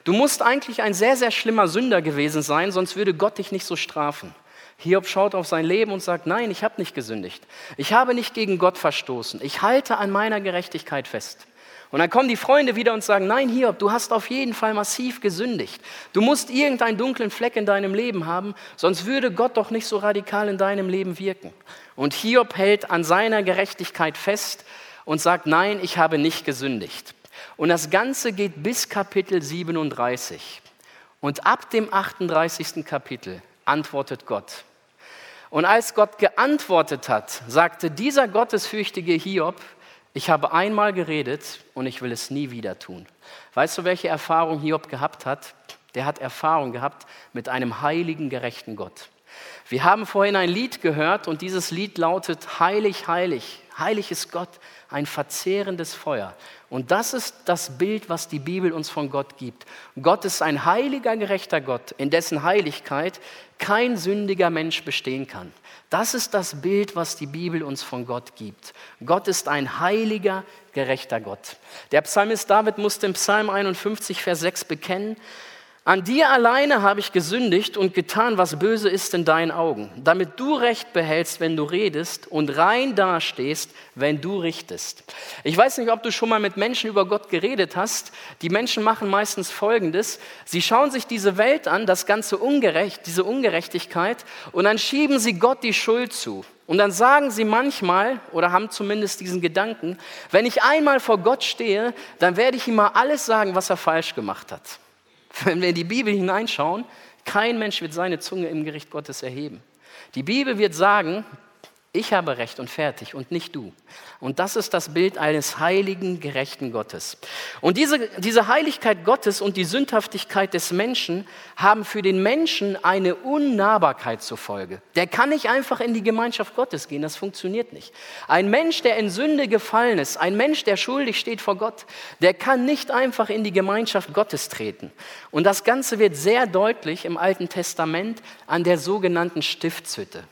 du musst eigentlich ein sehr, sehr schlimmer Sünder gewesen sein, sonst würde Gott dich nicht so strafen. Hiob schaut auf sein Leben und sagt, nein, ich habe nicht gesündigt. Ich habe nicht gegen Gott verstoßen. Ich halte an meiner Gerechtigkeit fest. Und dann kommen die Freunde wieder und sagen, nein, Hiob, du hast auf jeden Fall massiv gesündigt. Du musst irgendeinen dunklen Fleck in deinem Leben haben, sonst würde Gott doch nicht so radikal in deinem Leben wirken. Und Hiob hält an seiner Gerechtigkeit fest und sagt, nein, ich habe nicht gesündigt. Und das Ganze geht bis Kapitel 37. Und ab dem 38. Kapitel antwortet Gott. Und als Gott geantwortet hat, sagte dieser gottesfürchtige Hiob, ich habe einmal geredet und ich will es nie wieder tun. Weißt du, welche Erfahrung Hiob gehabt hat? Der hat Erfahrung gehabt mit einem heiligen, gerechten Gott. Wir haben vorhin ein Lied gehört und dieses Lied lautet, heilig, heilig, heilig ist Gott, ein verzehrendes Feuer. Und das ist das Bild, was die Bibel uns von Gott gibt. Gott ist ein heiliger, gerechter Gott, in dessen Heiligkeit kein sündiger Mensch bestehen kann. Das ist das Bild, was die Bibel uns von Gott gibt. Gott ist ein heiliger, gerechter Gott. Der Psalmist David musste im Psalm 51, Vers 6 bekennen, an dir alleine habe ich gesündigt und getan, was böse ist in deinen Augen, damit du Recht behältst, wenn du redest und rein dastehst, wenn du richtest. Ich weiß nicht, ob du schon mal mit Menschen über Gott geredet hast. Die Menschen machen meistens Folgendes. Sie schauen sich diese Welt an, das ganze Ungerecht, diese Ungerechtigkeit, und dann schieben sie Gott die Schuld zu. Und dann sagen sie manchmal oder haben zumindest diesen Gedanken, wenn ich einmal vor Gott stehe, dann werde ich ihm mal alles sagen, was er falsch gemacht hat. Wenn wir in die Bibel hineinschauen, kein Mensch wird seine Zunge im Gericht Gottes erheben. Die Bibel wird sagen, ich habe Recht und fertig und nicht du. Und das ist das Bild eines heiligen, gerechten Gottes. Und diese, diese Heiligkeit Gottes und die Sündhaftigkeit des Menschen haben für den Menschen eine Unnahbarkeit zur Folge. Der kann nicht einfach in die Gemeinschaft Gottes gehen, das funktioniert nicht. Ein Mensch, der in Sünde gefallen ist, ein Mensch, der schuldig steht vor Gott, der kann nicht einfach in die Gemeinschaft Gottes treten. Und das Ganze wird sehr deutlich im Alten Testament an der sogenannten Stiftshütte.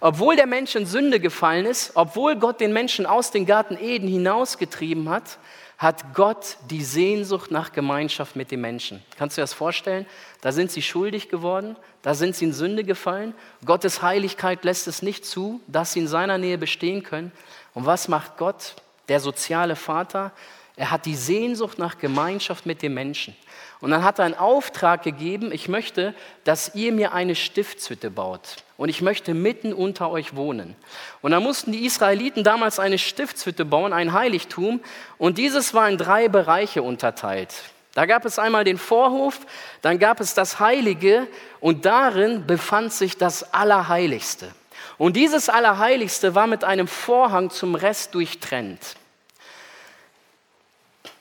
Obwohl der Mensch in Sünde gefallen ist, obwohl Gott den Menschen aus dem Garten Eden hinausgetrieben hat, hat Gott die Sehnsucht nach Gemeinschaft mit den Menschen. Kannst du dir das vorstellen? Da sind sie schuldig geworden, da sind sie in Sünde gefallen. Gottes Heiligkeit lässt es nicht zu, dass sie in seiner Nähe bestehen können. Und was macht Gott, der soziale Vater? Er hat die Sehnsucht nach Gemeinschaft mit den Menschen. Und dann hat er einen Auftrag gegeben, ich möchte, dass ihr mir eine Stiftshütte baut. Und ich möchte mitten unter euch wohnen. Und dann mussten die Israeliten damals eine Stiftshütte bauen, ein Heiligtum. Und dieses war in drei Bereiche unterteilt. Da gab es einmal den Vorhof, dann gab es das Heilige und darin befand sich das Allerheiligste. Und dieses Allerheiligste war mit einem Vorhang zum Rest durchtrennt.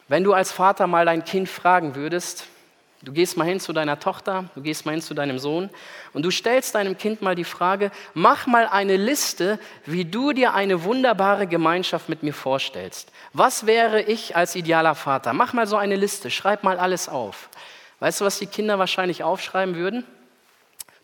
Wenn du als Vater mal dein Kind fragen würdest, Du gehst mal hin zu deiner Tochter, du gehst mal hin zu deinem Sohn und du stellst deinem Kind mal die Frage, mach mal eine Liste, wie du dir eine wunderbare Gemeinschaft mit mir vorstellst. Was wäre ich als idealer Vater? Mach mal so eine Liste, schreib mal alles auf. Weißt du, was die Kinder wahrscheinlich aufschreiben würden?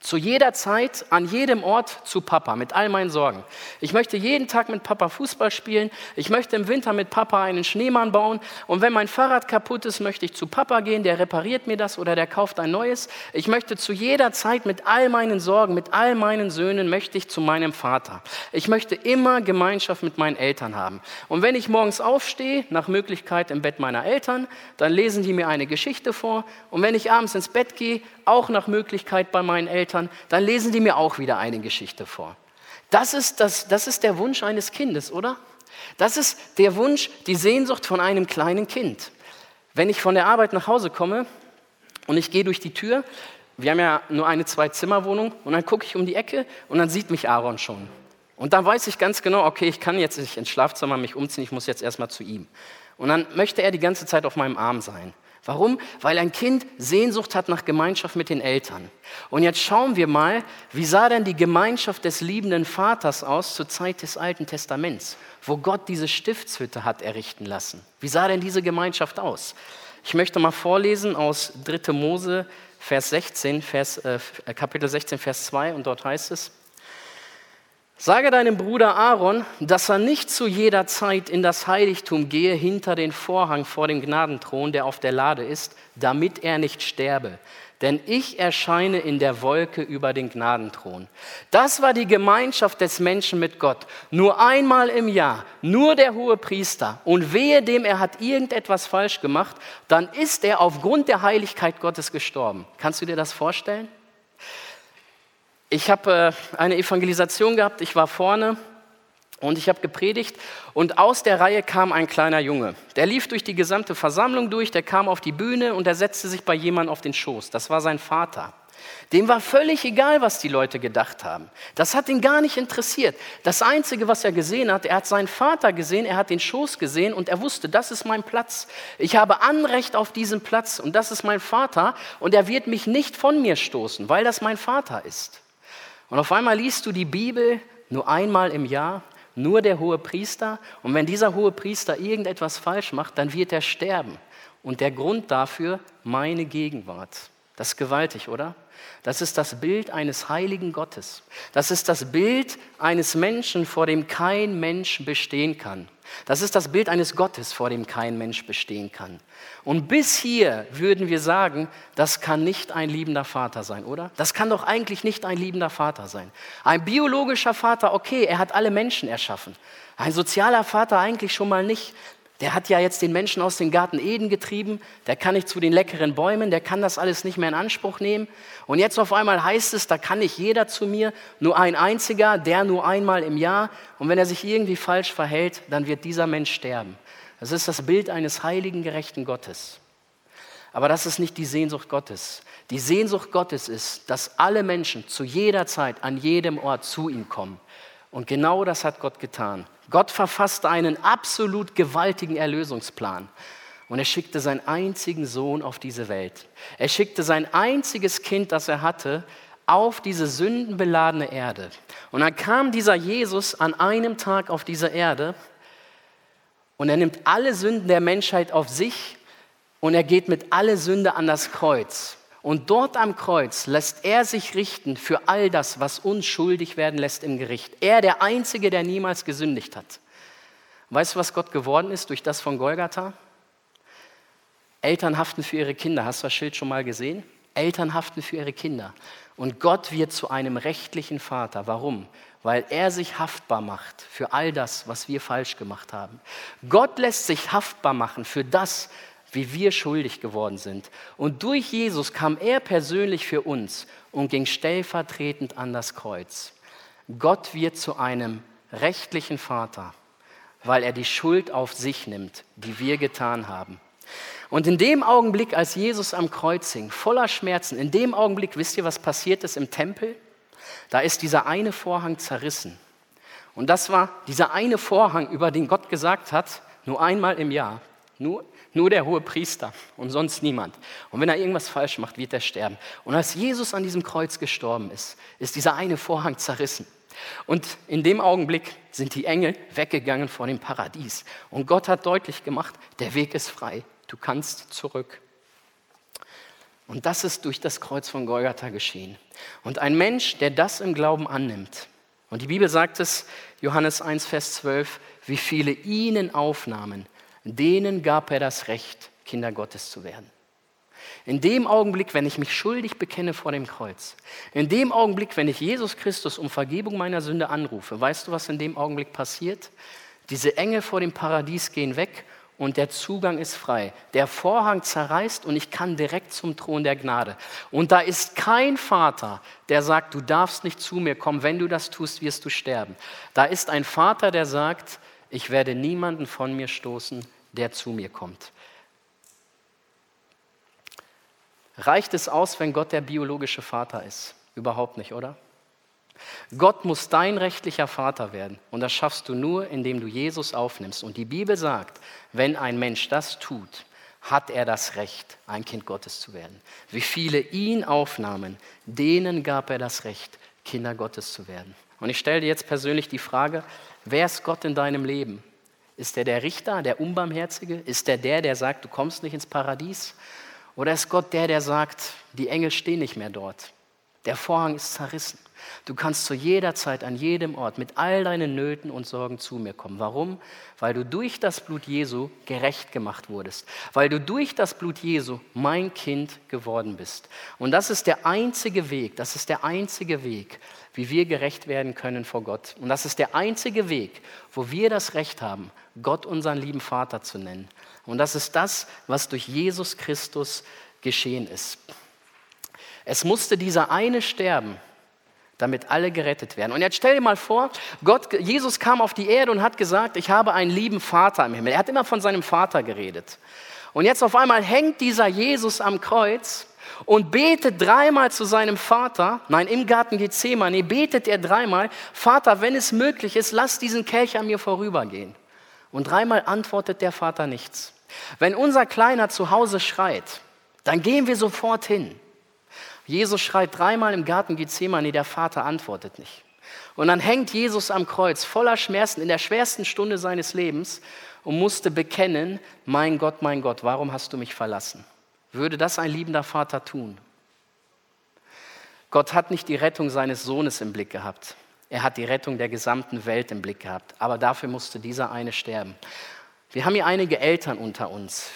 Zu jeder Zeit, an jedem Ort zu Papa, mit all meinen Sorgen. Ich möchte jeden Tag mit Papa Fußball spielen. Ich möchte im Winter mit Papa einen Schneemann bauen. Und wenn mein Fahrrad kaputt ist, möchte ich zu Papa gehen. Der repariert mir das oder der kauft ein neues. Ich möchte zu jeder Zeit mit all meinen Sorgen, mit all meinen Söhnen, möchte ich zu meinem Vater. Ich möchte immer Gemeinschaft mit meinen Eltern haben. Und wenn ich morgens aufstehe, nach Möglichkeit im Bett meiner Eltern, dann lesen die mir eine Geschichte vor. Und wenn ich abends ins Bett gehe, auch nach Möglichkeit bei meinen Eltern, dann lesen die mir auch wieder eine Geschichte vor. Das ist, das, das ist der Wunsch eines Kindes, oder? Das ist der Wunsch, die Sehnsucht von einem kleinen Kind. Wenn ich von der Arbeit nach Hause komme und ich gehe durch die Tür, wir haben ja nur eine Zwei-Zimmer-Wohnung, und dann gucke ich um die Ecke und dann sieht mich Aaron schon. Und dann weiß ich ganz genau, okay, ich kann jetzt nicht ins Schlafzimmer mich umziehen, ich muss jetzt erstmal zu ihm. Und dann möchte er die ganze Zeit auf meinem Arm sein. Warum? Weil ein Kind Sehnsucht hat nach Gemeinschaft mit den Eltern. Und jetzt schauen wir mal, wie sah denn die Gemeinschaft des liebenden Vaters aus zur Zeit des Alten Testaments, wo Gott diese Stiftshütte hat errichten lassen. Wie sah denn diese Gemeinschaft aus? Ich möchte mal vorlesen aus 3. Mose, Vers 16, Vers, äh, Kapitel 16, Vers 2, und dort heißt es, Sage deinem Bruder Aaron, dass er nicht zu jeder Zeit in das Heiligtum gehe hinter den Vorhang vor dem Gnadenthron, der auf der Lade ist, damit er nicht sterbe. Denn ich erscheine in der Wolke über den Gnadenthron. Das war die Gemeinschaft des Menschen mit Gott. Nur einmal im Jahr, nur der hohe Priester. Und wehe dem, er hat irgendetwas falsch gemacht, dann ist er aufgrund der Heiligkeit Gottes gestorben. Kannst du dir das vorstellen? Ich habe äh, eine Evangelisation gehabt, ich war vorne und ich habe gepredigt und aus der Reihe kam ein kleiner Junge. Der lief durch die gesamte Versammlung durch, der kam auf die Bühne und er setzte sich bei jemandem auf den Schoß. Das war sein Vater. Dem war völlig egal, was die Leute gedacht haben. Das hat ihn gar nicht interessiert. Das Einzige, was er gesehen hat, er hat seinen Vater gesehen, er hat den Schoß gesehen und er wusste, das ist mein Platz. Ich habe Anrecht auf diesen Platz und das ist mein Vater und er wird mich nicht von mir stoßen, weil das mein Vater ist. Und auf einmal liest du die Bibel nur einmal im Jahr, nur der hohe Priester. Und wenn dieser hohe Priester irgendetwas falsch macht, dann wird er sterben. Und der Grund dafür, meine Gegenwart. Das ist gewaltig, oder? Das ist das Bild eines heiligen Gottes. Das ist das Bild eines Menschen, vor dem kein Mensch bestehen kann. Das ist das Bild eines Gottes, vor dem kein Mensch bestehen kann. Und bis hier würden wir sagen, das kann nicht ein liebender Vater sein, oder? Das kann doch eigentlich nicht ein liebender Vater sein. Ein biologischer Vater, okay, er hat alle Menschen erschaffen. Ein sozialer Vater eigentlich schon mal nicht der hat ja jetzt den Menschen aus dem Garten Eden getrieben, der kann nicht zu den leckeren Bäumen, der kann das alles nicht mehr in Anspruch nehmen. Und jetzt auf einmal heißt es, da kann nicht jeder zu mir, nur ein einziger, der nur einmal im Jahr. Und wenn er sich irgendwie falsch verhält, dann wird dieser Mensch sterben. Das ist das Bild eines heiligen, gerechten Gottes. Aber das ist nicht die Sehnsucht Gottes. Die Sehnsucht Gottes ist, dass alle Menschen zu jeder Zeit, an jedem Ort zu ihm kommen. Und genau das hat Gott getan. Gott verfasste einen absolut gewaltigen Erlösungsplan. Und er schickte seinen einzigen Sohn auf diese Welt. Er schickte sein einziges Kind, das er hatte, auf diese sündenbeladene Erde. Und dann kam dieser Jesus an einem Tag auf diese Erde und er nimmt alle Sünden der Menschheit auf sich und er geht mit alle Sünde an das Kreuz. Und dort am Kreuz lässt er sich richten für all das, was uns schuldig werden lässt im Gericht. Er, der Einzige, der niemals gesündigt hat. Weißt du, was Gott geworden ist durch das von Golgatha? Eltern haften für ihre Kinder. Hast du das Schild schon mal gesehen? Eltern haften für ihre Kinder. Und Gott wird zu einem rechtlichen Vater. Warum? Weil er sich haftbar macht für all das, was wir falsch gemacht haben. Gott lässt sich haftbar machen für das, wie wir schuldig geworden sind. Und durch Jesus kam er persönlich für uns und ging stellvertretend an das Kreuz. Gott wird zu einem rechtlichen Vater, weil er die Schuld auf sich nimmt, die wir getan haben. Und in dem Augenblick, als Jesus am Kreuz hing, voller Schmerzen, in dem Augenblick, wisst ihr, was passiert ist im Tempel? Da ist dieser eine Vorhang zerrissen. Und das war dieser eine Vorhang, über den Gott gesagt hat, nur einmal im Jahr, Nur, nur der hohe Priester und sonst niemand. Und wenn er irgendwas falsch macht, wird er sterben. Und als Jesus an diesem Kreuz gestorben ist, ist dieser eine Vorhang zerrissen. Und in dem Augenblick sind die Engel weggegangen vor dem Paradies. Und Gott hat deutlich gemacht, der Weg ist frei. Du kannst zurück. Und das ist durch das Kreuz von Golgatha geschehen. Und ein Mensch, der das im Glauben annimmt, und die Bibel sagt es, Johannes 1, Vers 12, wie viele ihnen aufnahmen, denen gab er das Recht, Kinder Gottes zu werden. In dem Augenblick, wenn ich mich schuldig bekenne vor dem Kreuz, in dem Augenblick, wenn ich Jesus Christus um Vergebung meiner Sünde anrufe, weißt du, was in dem Augenblick passiert? Diese Engel vor dem Paradies gehen weg und der Zugang ist frei. Der Vorhang zerreißt und ich kann direkt zum Thron der Gnade. Und da ist kein Vater, der sagt, du darfst nicht zu mir kommen, wenn du das tust, wirst du sterben. Da ist ein Vater, der sagt, ich werde niemanden von mir stoßen, der zu mir kommt. Reicht es aus, wenn Gott der biologische Vater ist? Überhaupt nicht, oder? Gott muss dein rechtlicher Vater werden. Und das schaffst du nur, indem du Jesus aufnimmst. Und die Bibel sagt, wenn ein Mensch das tut, hat er das Recht, ein Kind Gottes zu werden. Wie viele ihn aufnahmen, denen gab er das Recht, Kinder Gottes zu werden. Und ich stelle dir jetzt persönlich die Frage, wer ist Gott in deinem Leben? Ist er der Richter, der Unbarmherzige? Ist er der, der sagt, du kommst nicht ins Paradies? Oder ist Gott der, der sagt, die Engel stehen nicht mehr dort? Der Vorhang ist zerrissen. Du kannst zu jeder Zeit, an jedem Ort mit all deinen Nöten und Sorgen zu mir kommen. Warum? Weil du durch das Blut Jesu gerecht gemacht wurdest. Weil du durch das Blut Jesu mein Kind geworden bist. Und das ist der einzige Weg, das ist der einzige Weg, wie wir gerecht werden können vor Gott. Und das ist der einzige Weg, wo wir das Recht haben, Gott unseren lieben Vater zu nennen. Und das ist das, was durch Jesus Christus geschehen ist. Es musste dieser eine sterben, damit alle gerettet werden. Und jetzt stell dir mal vor, Gott, Jesus kam auf die Erde und hat gesagt, ich habe einen lieben Vater im Himmel. Er hat immer von seinem Vater geredet. Und jetzt auf einmal hängt dieser Jesus am Kreuz und betet dreimal zu seinem Vater. Nein, im Garten Gethsemane betet er dreimal, Vater, wenn es möglich ist, lass diesen Kelch an mir vorübergehen. Und dreimal antwortet der Vater nichts. Wenn unser Kleiner zu Hause schreit, dann gehen wir sofort hin. Jesus schreit dreimal im Garten Gethsemane, der Vater antwortet nicht. Und dann hängt Jesus am Kreuz voller Schmerzen in der schwersten Stunde seines Lebens und musste bekennen, mein Gott, mein Gott, warum hast du mich verlassen? Würde das ein liebender Vater tun? Gott hat nicht die Rettung seines Sohnes im Blick gehabt. Er hat die Rettung der gesamten Welt im Blick gehabt. Aber dafür musste dieser eine sterben. Wir haben hier einige Eltern unter uns.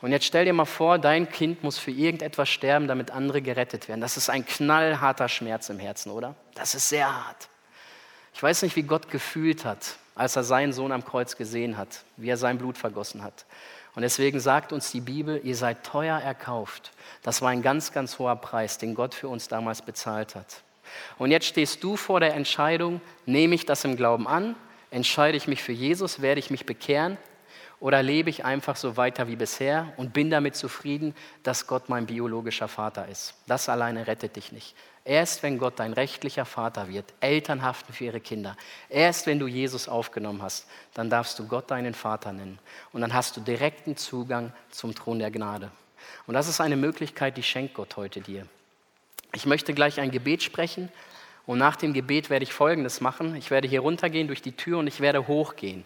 Und jetzt stell dir mal vor, dein Kind muss für irgendetwas sterben, damit andere gerettet werden. Das ist ein knallharter Schmerz im Herzen, oder? Das ist sehr hart. Ich weiß nicht, wie Gott gefühlt hat, als er seinen Sohn am Kreuz gesehen hat, wie er sein Blut vergossen hat. Und deswegen sagt uns die Bibel, ihr seid teuer erkauft. Das war ein ganz, ganz hoher Preis, den Gott für uns damals bezahlt hat. Und jetzt stehst du vor der Entscheidung, nehme ich das im Glauben an, entscheide ich mich für Jesus, werde ich mich bekehren oder lebe ich einfach so weiter wie bisher und bin damit zufrieden, dass Gott mein biologischer Vater ist? Das alleine rettet dich nicht. Erst wenn Gott dein rechtlicher Vater wird, Eltern haften für ihre Kinder, erst wenn du Jesus aufgenommen hast, dann darfst du Gott deinen Vater nennen. Und dann hast du direkten Zugang zum Thron der Gnade. Und das ist eine Möglichkeit, die schenkt Gott heute dir. Ich möchte gleich ein Gebet sprechen und nach dem Gebet werde ich Folgendes machen. Ich werde hier runtergehen durch die Tür und ich werde hochgehen.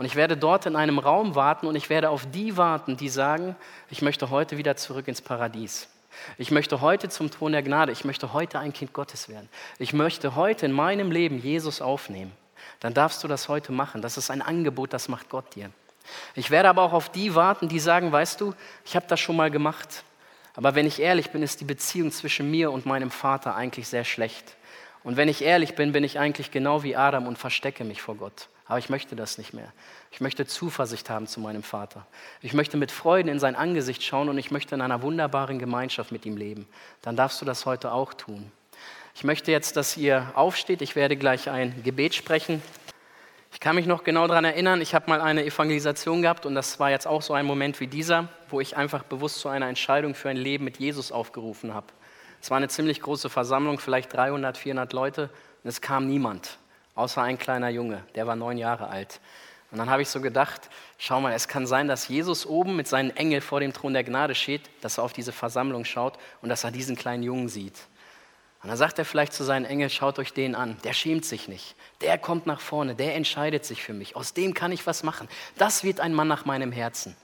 Und ich werde dort in einem Raum warten und ich werde auf die warten, die sagen, ich möchte heute wieder zurück ins Paradies. Ich möchte heute zum Thron der Gnade. Ich möchte heute ein Kind Gottes werden. Ich möchte heute in meinem Leben Jesus aufnehmen. Dann darfst du das heute machen. Das ist ein Angebot, das macht Gott dir. Ich werde aber auch auf die warten, die sagen, weißt du, ich habe das schon mal gemacht. Aber wenn ich ehrlich bin, ist die Beziehung zwischen mir und meinem Vater eigentlich sehr schlecht. Und wenn ich ehrlich bin, bin ich eigentlich genau wie Adam und verstecke mich vor Gott. Aber ich möchte das nicht mehr. Ich möchte Zuversicht haben zu meinem Vater. Ich möchte mit Freuden in sein Angesicht schauen und ich möchte in einer wunderbaren Gemeinschaft mit ihm leben. Dann darfst du das heute auch tun. Ich möchte jetzt, dass ihr aufsteht. Ich werde gleich ein Gebet sprechen. Ich kann mich noch genau daran erinnern, ich habe mal eine Evangelisation gehabt und das war jetzt auch so ein Moment wie dieser, wo ich einfach bewusst zu einer Entscheidung für ein Leben mit Jesus aufgerufen habe. Es war eine ziemlich große Versammlung, vielleicht 300, 400 Leute und es kam niemand außer ein kleiner Junge, der war neun Jahre alt. Und dann habe ich so gedacht, schau mal, es kann sein, dass Jesus oben mit seinen Engeln vor dem Thron der Gnade steht, dass er auf diese Versammlung schaut und dass er diesen kleinen Jungen sieht. Und dann sagt er vielleicht zu seinen Engeln, schaut euch den an, der schämt sich nicht, der kommt nach vorne, der entscheidet sich für mich, aus dem kann ich was machen. Das wird ein Mann nach meinem Herzen.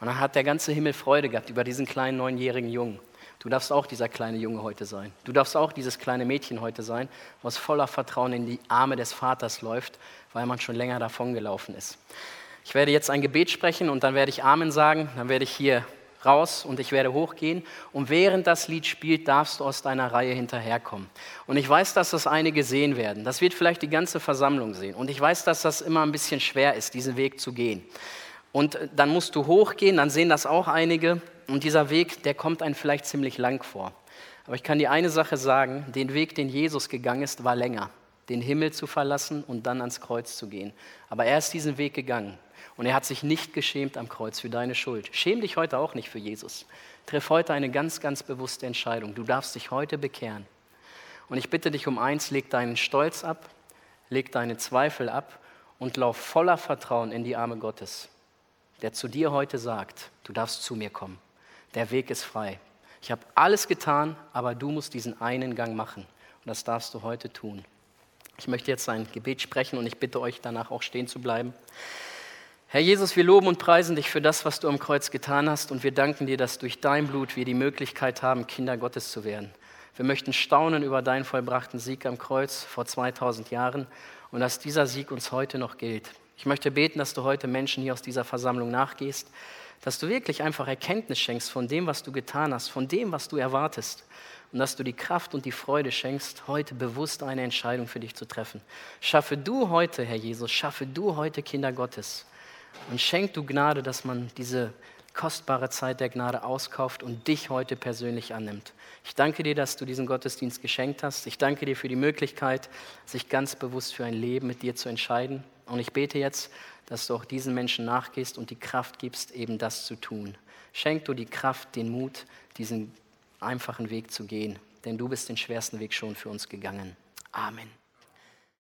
Und dann hat der ganze Himmel Freude gehabt über diesen kleinen neunjährigen Jungen. Du darfst auch dieser kleine Junge heute sein. Du darfst auch dieses kleine Mädchen heute sein, was voller Vertrauen in die Arme des Vaters läuft, weil man schon länger davongelaufen ist. Ich werde jetzt ein Gebet sprechen und dann werde ich Amen sagen. Dann werde ich hier raus und ich werde hochgehen. Und während das Lied spielt, darfst du aus deiner Reihe hinterherkommen. Und ich weiß, dass das einige sehen werden. Das wird vielleicht die ganze Versammlung sehen. Und ich weiß, dass das immer ein bisschen schwer ist, diesen Weg zu gehen. Und dann musst du hochgehen, dann sehen das auch einige. Und dieser Weg, der kommt einem vielleicht ziemlich lang vor. Aber ich kann dir eine Sache sagen, den Weg, den Jesus gegangen ist, war länger. Den Himmel zu verlassen und dann ans Kreuz zu gehen. Aber er ist diesen Weg gegangen. Und er hat sich nicht geschämt am Kreuz für deine Schuld. Schäm dich heute auch nicht für Jesus. Triff heute eine ganz, ganz bewusste Entscheidung. Du darfst dich heute bekehren. Und ich bitte dich um eins, leg deinen Stolz ab, leg deine Zweifel ab und lauf voller Vertrauen in die Arme Gottes, der zu dir heute sagt, du darfst zu mir kommen. Der Weg ist frei. Ich habe alles getan, aber du musst diesen einen Gang machen. Und das darfst du heute tun. Ich möchte jetzt ein Gebet sprechen und ich bitte euch danach auch stehen zu bleiben. Herr Jesus, wir loben und preisen dich für das, was du am Kreuz getan hast und wir danken dir, dass durch dein Blut wir die Möglichkeit haben, Kinder Gottes zu werden. Wir möchten staunen über deinen vollbrachten Sieg am Kreuz vor 2000 Jahren und dass dieser Sieg uns heute noch gilt. Ich möchte beten, dass du heute Menschen hier aus dieser Versammlung nachgehst, dass du wirklich einfach Erkenntnis schenkst von dem, was du getan hast, von dem, was du erwartest. Und dass du die Kraft und die Freude schenkst, heute bewusst eine Entscheidung für dich zu treffen. Schaffe du heute, Herr Jesus, schaffe du heute Kinder Gottes. Und schenk du Gnade, dass man diese kostbare Zeit der Gnade auskauft und dich heute persönlich annimmt. Ich danke dir, dass du diesen Gottesdienst geschenkt hast. Ich danke dir für die Möglichkeit, sich ganz bewusst für ein Leben mit dir zu entscheiden. Und ich bete jetzt, dass du auch diesen Menschen nachgehst und die Kraft gibst, eben das zu tun. Schenk du die Kraft, den Mut, diesen einfachen Weg zu gehen, denn du bist den schwersten Weg schon für uns gegangen. Amen.